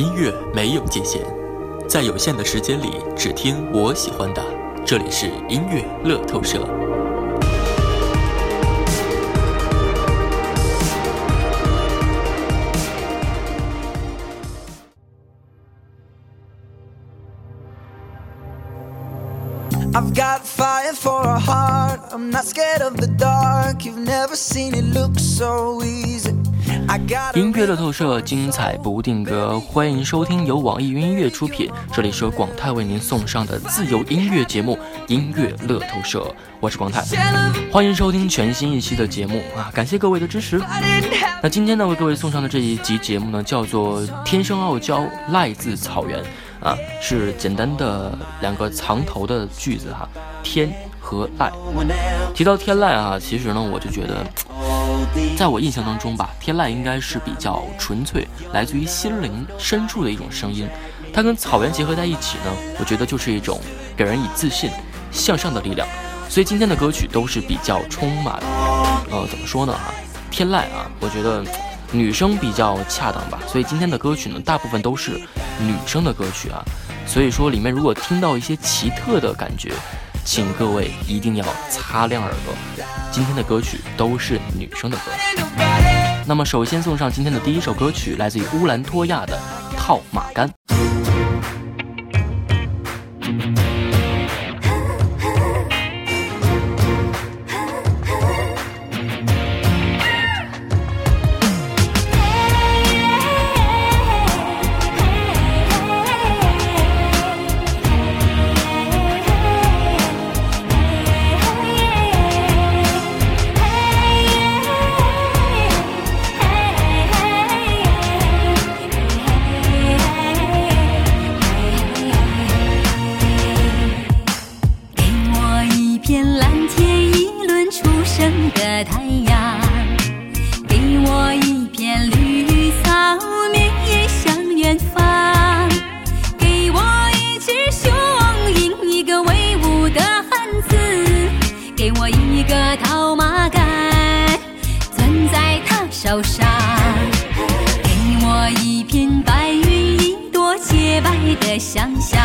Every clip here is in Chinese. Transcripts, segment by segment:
音乐没有界限，在有限的时间里，只听我喜欢的。这里是音乐乐透社。I've got fire for a heart. I'm not scared of the dark. You've never seen it look so easy. 音乐乐透社精彩不定格，欢迎收听由网易云音乐出品，这里是由广泰为您送上的自由音乐节目《音乐乐透社》，我是广泰，欢迎收听全新一期的节目啊！感谢各位的支持。那今天呢，为各位送上的这一集节目呢，叫做《天生傲娇赖自草原》啊，是简单的两个藏头的句子哈，天和赖。提到天籁啊，其实呢，我就觉得。在我印象当中吧，天籁应该是比较纯粹，来自于心灵深处的一种声音。它跟草原结合在一起呢，我觉得就是一种给人以自信、向上的力量。所以今天的歌曲都是比较充满，呃，怎么说呢？哈，天籁啊，我觉得女生比较恰当吧。所以今天的歌曲呢，大部分都是女生的歌曲啊。所以说里面如果听到一些奇特的感觉。请各位一定要擦亮耳朵，今天的歌曲都是女生的歌。那么，首先送上今天的第一首歌曲，来自于乌兰托娅的《套马杆》。的想象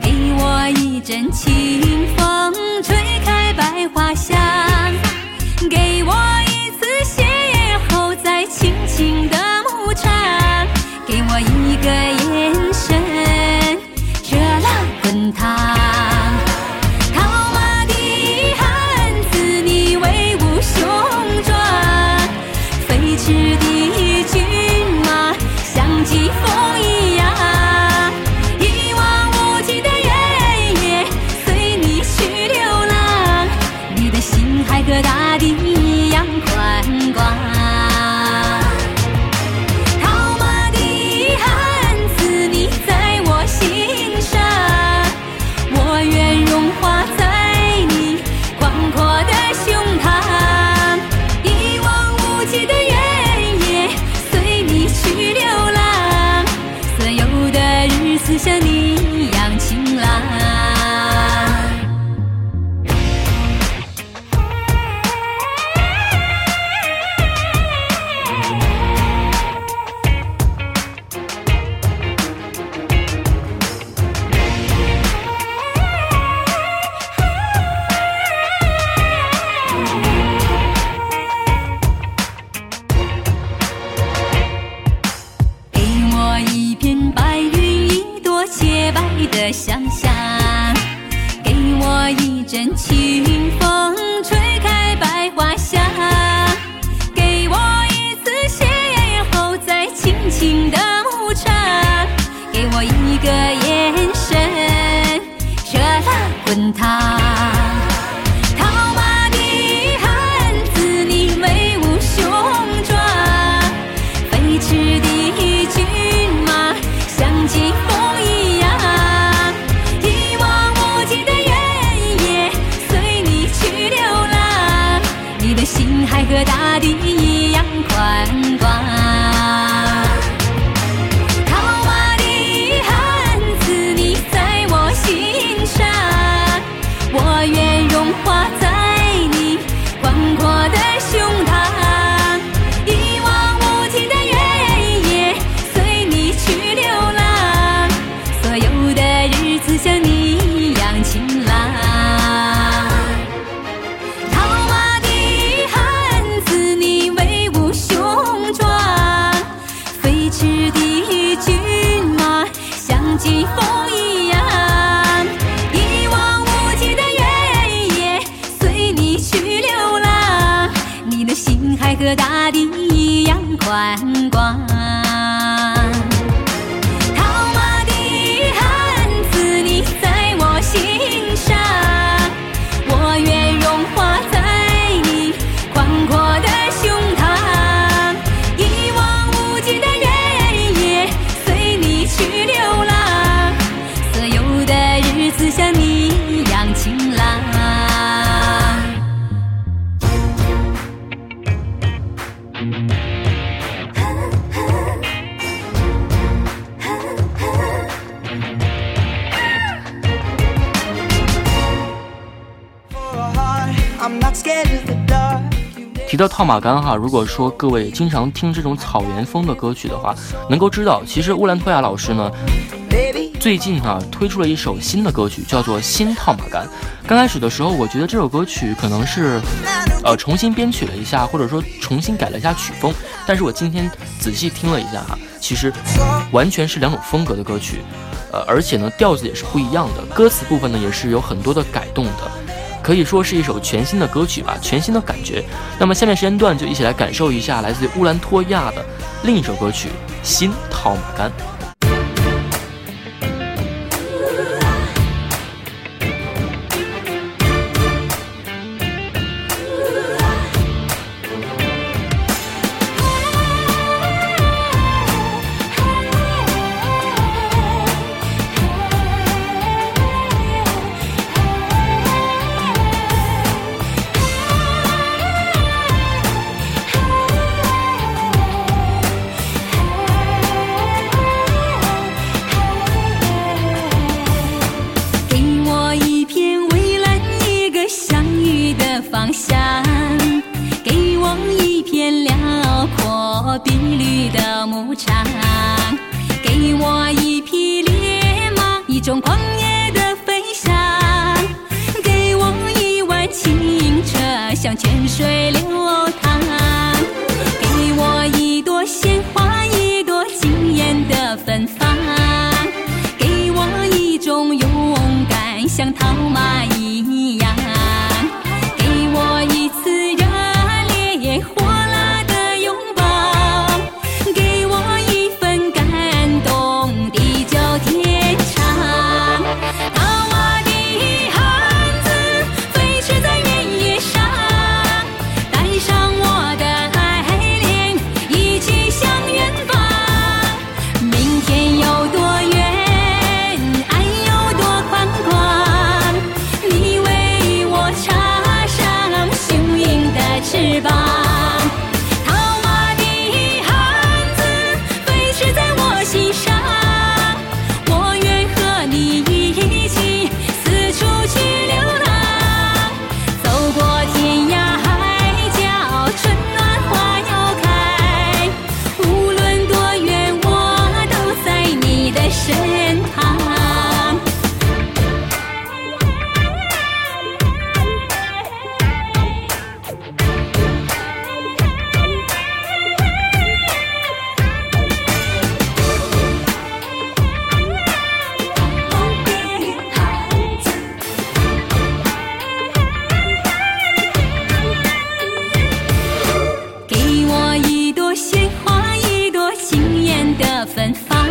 给我一阵清风。个眼神热辣滚烫。提到套马杆哈，如果说各位经常听这种草原风的歌曲的话，能够知道，其实乌兰托娅老师呢，最近哈推出了一首新的歌曲，叫做《新套马杆》。刚开始的时候，我觉得这首歌曲可能是，呃，重新编曲了一下，或者说重新改了一下曲风。但是我今天仔细听了一下哈，其实完全是两种风格的歌曲，呃，而且呢调子也是不一样的，歌词部分呢也是有很多的改动的。可以说是一首全新的歌曲吧，全新的感觉。那么下面时间段就一起来感受一下来自于乌兰托娅的另一首歌曲《新套马杆》。种狂野的飞翔，给我一碗清澈像泉水流淌，给我一朵鲜花，一朵惊艳的芬芳，给我一种勇敢像套马一。芬芳。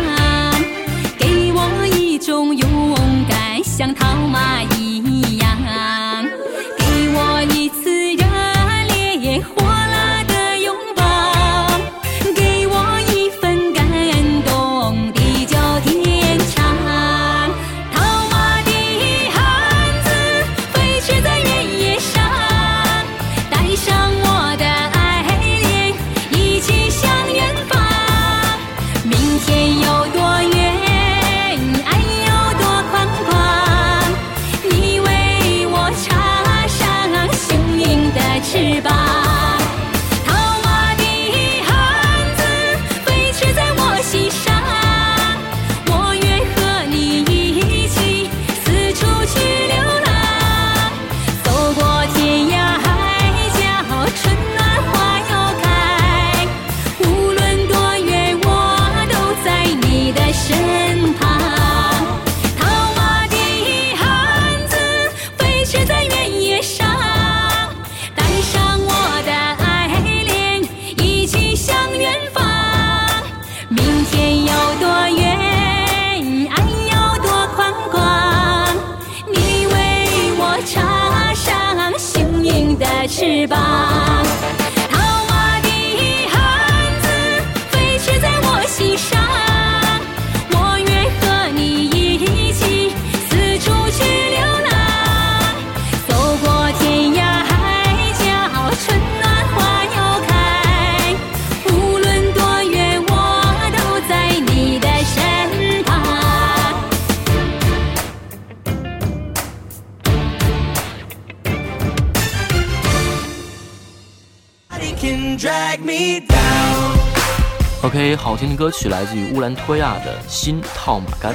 OK，好听的歌曲来自于乌兰托娅的《新套马杆》。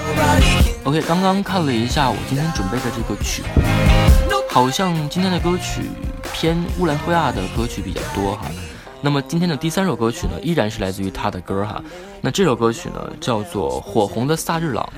OK，刚刚看了一下我今天准备的这个曲库，好像今天的歌曲偏乌兰托娅的歌曲比较多哈。那么今天的第三首歌曲呢，依然是来自于他的歌哈。那这首歌曲呢，叫做《火红的萨日朗》。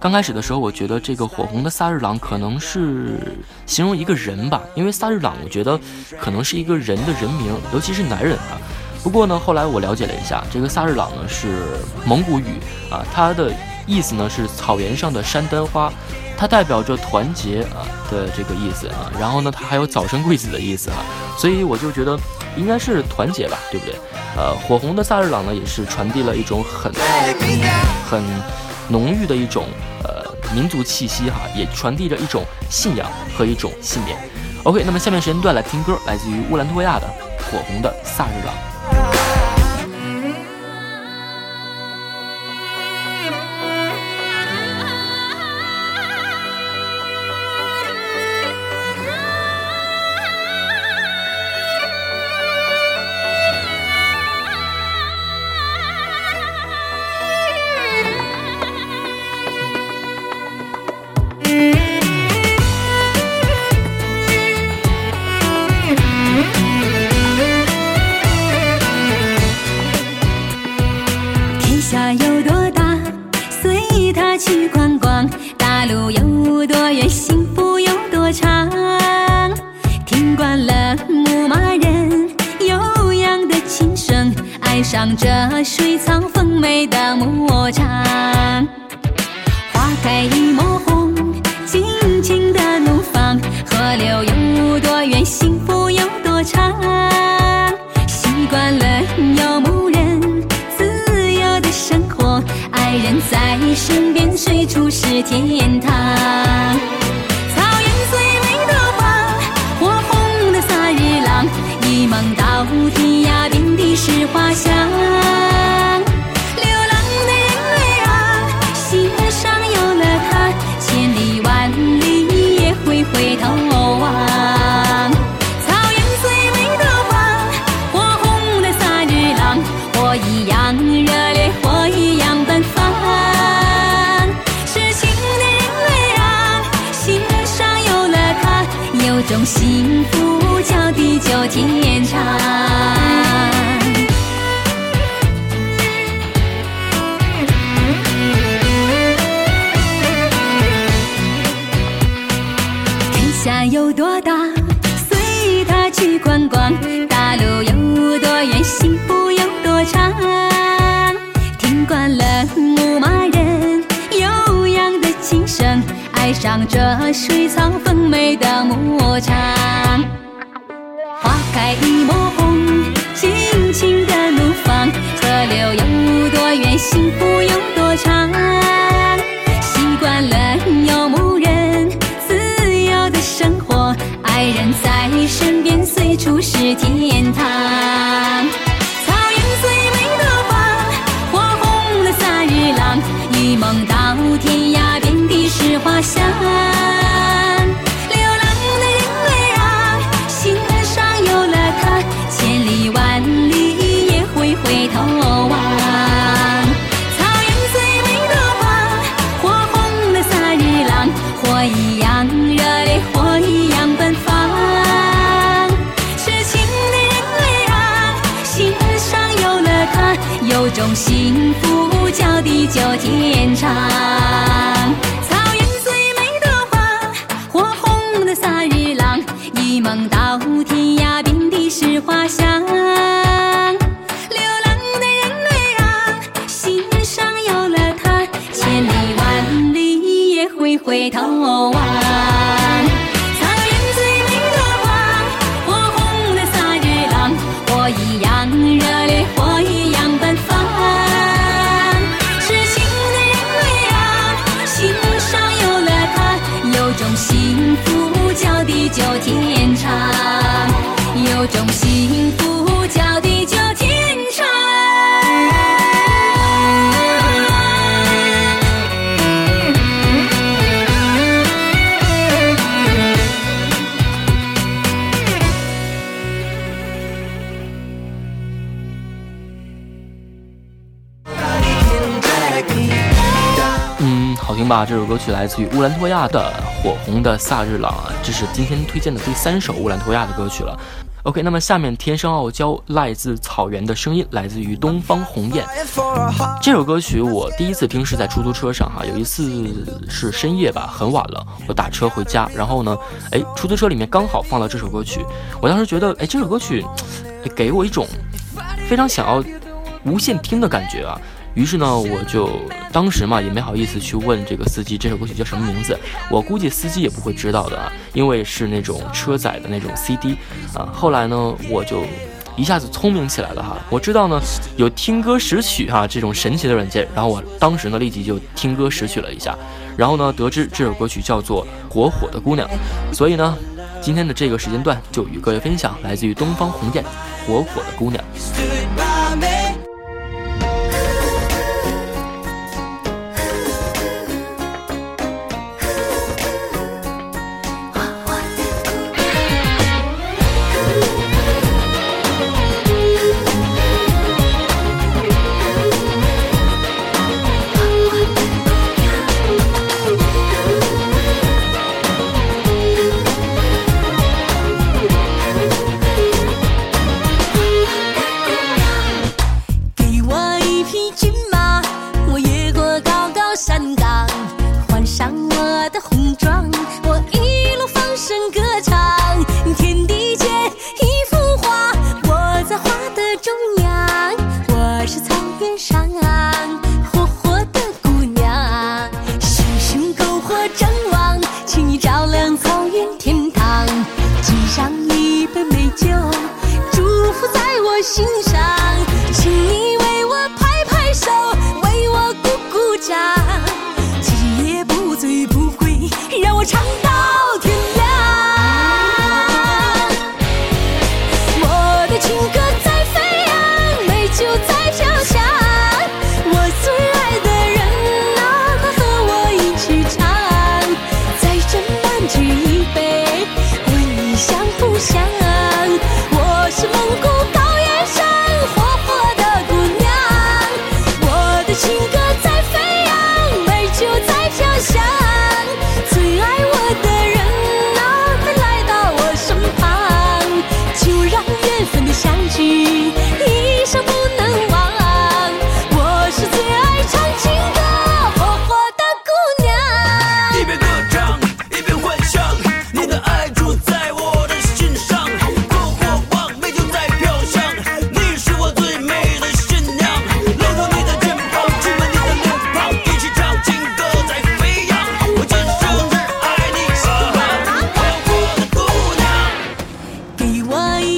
刚开始的时候，我觉得这个火红的萨日朗可能是形容一个人吧，因为萨日朗我觉得可能是一个人的人名，尤其是男人啊。不过呢，后来我了解了一下，这个萨日朗呢是蒙古语啊，它的意思呢是草原上的山丹花，它代表着团结啊的这个意思啊。然后呢，它还有早生贵子的意思啊，所以我就觉得应该是团结吧，对不对？呃，火红的萨日朗呢也是传递了一种很很浓郁的一种呃民族气息哈，也传递着一种信仰和一种信念。OK，那么下面时间段来听歌，来自于乌兰托娅的《火红的萨日朗》。上这水草丰美的牧场，花开一抹红，尽情的怒放。河流有多远，幸福有多长。习惯了游牧人自由的生活，爱人在身边，随处是天堂。爱上这水草丰美的牧场，花开一抹红，尽情的怒放。河流有多远，幸福有多长。习惯了游牧人自由的生活，爱人在身边，随处是天有种幸福叫地久天长。草原最美的花，火红的萨日朗，一梦到天涯，遍地是花香。流浪的人儿啊，心上有了他，千里万里也会回头望。这首歌曲来自于乌兰托娅的火红的萨日朗啊，这是今天推荐的第三首乌兰托娅的歌曲了。OK，那么下面《天生傲娇》来自草原的声音，来自于东方红艳。这首歌曲我第一次听是在出租车上哈，有一次是深夜吧，很晚了，我打车回家，然后呢，哎，出租车里面刚好放了这首歌曲，我当时觉得，哎，这首歌曲给我一种非常想要无限听的感觉啊。于是呢，我就当时嘛也没好意思去问这个司机这首歌曲叫什么名字，我估计司机也不会知道的啊，因为是那种车载的那种 CD 啊。后来呢，我就一下子聪明起来了哈，我知道呢有听歌识曲哈这种神奇的软件，然后我当时呢立即就听歌识曲了一下，然后呢得知这首歌曲叫做《火火的姑娘》，所以呢今天的这个时间段就与各位分享来自于东方红艳《火火的姑娘》。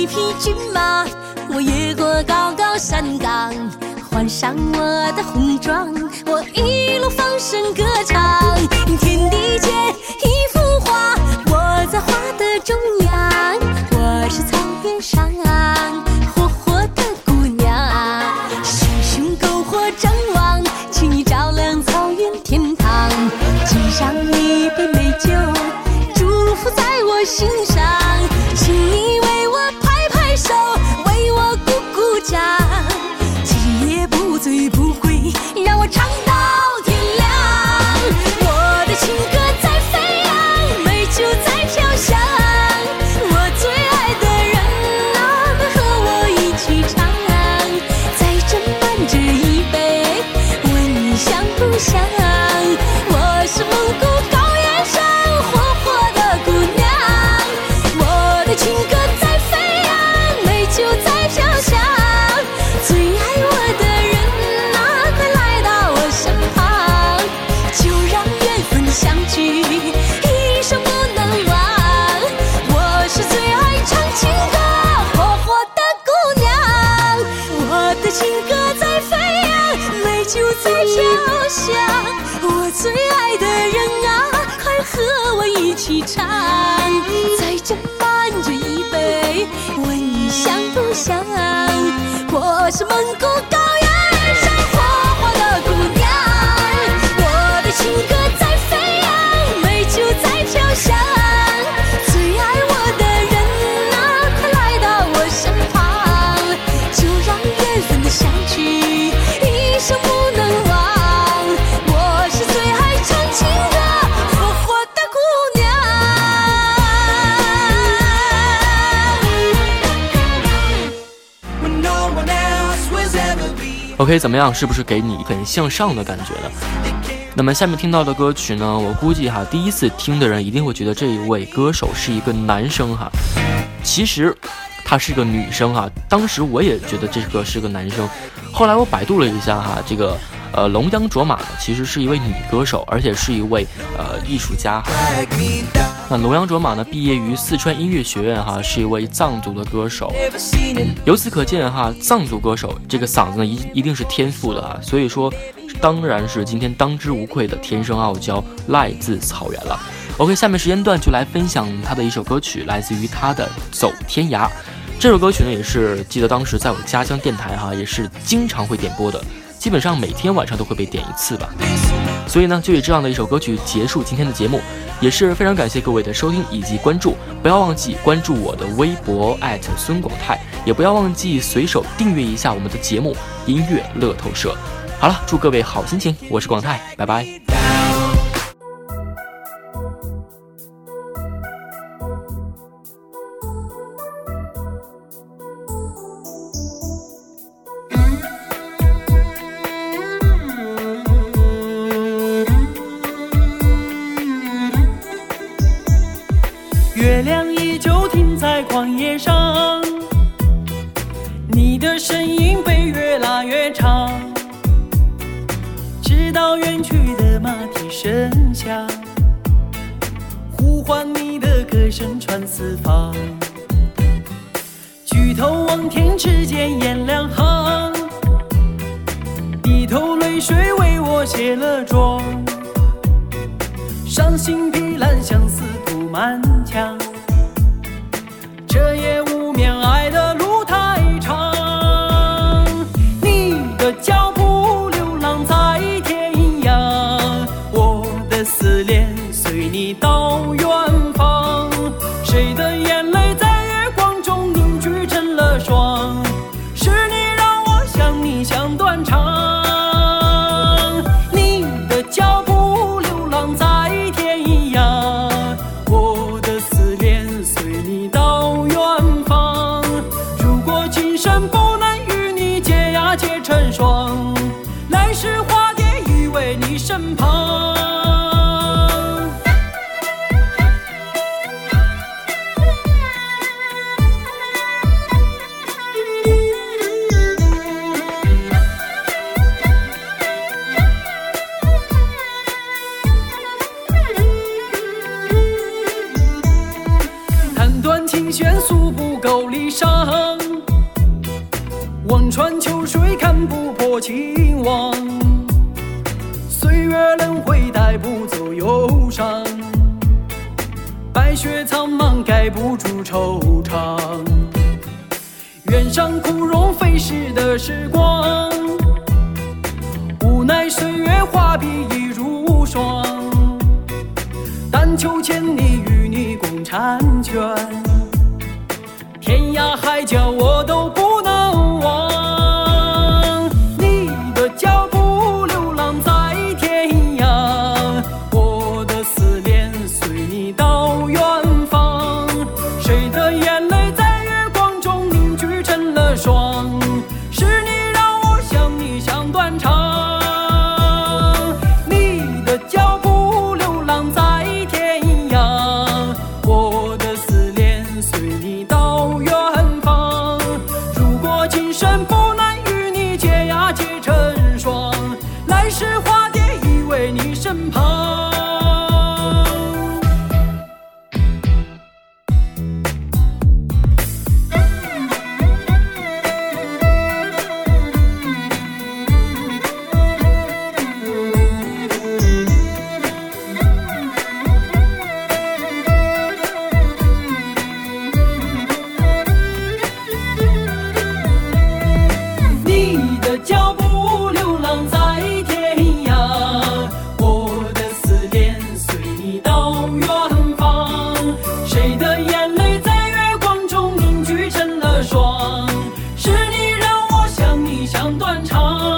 一匹骏马，我越过高高山岗，换上我的红装，我一路放声歌唱，天地间。不能忘。是蒙古高原 OK，怎么样？是不是给你很向上的感觉呢？那么下面听到的歌曲呢？我估计哈，第一次听的人一定会觉得这一位歌手是一个男生哈。其实，她是个女生哈。当时我也觉得这个是个男生，后来我百度了一下哈，这个。呃，龙央卓玛，其实是一位女歌手，而且是一位呃艺术家哈。那龙央卓玛呢，毕业于四川音乐学院，哈，是一位藏族的歌手。由此可见，哈，藏族歌手这个嗓子呢，一一定是天赋的啊。所以说，当然是今天当之无愧的天生傲娇，来自草原了。OK，下面时间段就来分享他的一首歌曲，来自于他的《走天涯》。这首歌曲呢，也是记得当时在我家乡电台哈，也是经常会点播的。基本上每天晚上都会被点一次吧，所以呢，就以这样的一首歌曲结束今天的节目，也是非常感谢各位的收听以及关注，不要忘记关注我的微博孙广泰，也不要忘记随手订阅一下我们的节目音乐乐透社。好了，祝各位好心情，我是广泰，拜拜。月亮依旧停在旷野上，你的身影被越拉越长，直到远去的马蹄声响，呼唤你的歌声传四方。举头望天，只见雁两行，低头泪水为我卸了妆，伤心碧蓝相思。满不破情网，岁月轮回带不走忧伤，白雪苍茫盖不住惆怅。远上枯荣飞逝的时光，无奈岁月画笔已如霜，但求千里与你共婵娟，天涯海角我都不断肠